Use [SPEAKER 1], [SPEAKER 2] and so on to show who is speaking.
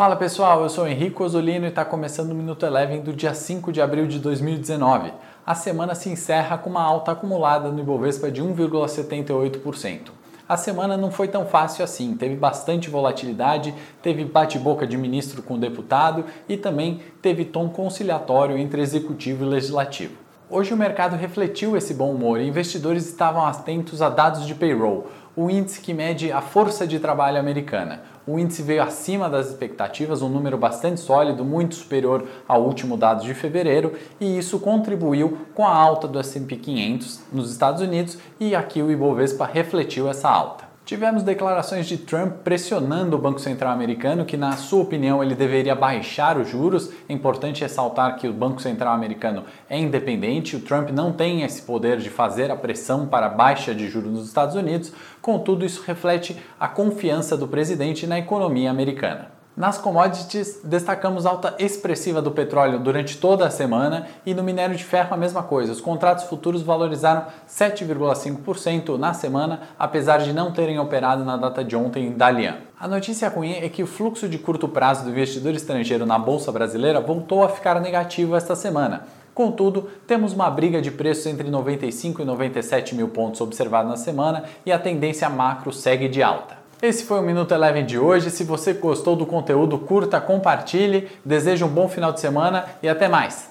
[SPEAKER 1] Fala pessoal, eu sou Henrique Osolino e está começando o Minuto Eleven do dia 5 de abril de 2019. A semana se encerra com uma alta acumulada no Ibovespa de 1,78%. A semana não foi tão fácil assim, teve bastante volatilidade, teve bate-boca de ministro com deputado e também teve tom conciliatório entre executivo e legislativo. Hoje o mercado refletiu esse bom humor e investidores estavam atentos a dados de payroll, o índice que mede a força de trabalho americana. O índice veio acima das expectativas, um número bastante sólido, muito superior ao último dado de fevereiro, e isso contribuiu com a alta do S&P 500 nos Estados Unidos e aqui o Ibovespa refletiu essa alta. Tivemos declarações de Trump pressionando o Banco Central americano que, na sua opinião, ele deveria baixar os juros. É importante ressaltar que o Banco Central americano é independente, o Trump não tem esse poder de fazer a pressão para a baixa de juros nos Estados Unidos, contudo, isso reflete a confiança do presidente na economia americana. Nas commodities, destacamos alta expressiva do petróleo durante toda a semana e no minério de ferro a mesma coisa. Os contratos futuros valorizaram 7,5% na semana, apesar de não terem operado na data de ontem em Dalian. A notícia ruim é que o fluxo de curto prazo do investidor estrangeiro na bolsa brasileira voltou a ficar negativo esta semana. Contudo, temos uma briga de preços entre 95 e 97 mil pontos observada na semana e a tendência macro segue de alta. Esse foi o Minuto Eleven de hoje. Se você gostou do conteúdo, curta, compartilhe. Desejo um bom final de semana e até mais.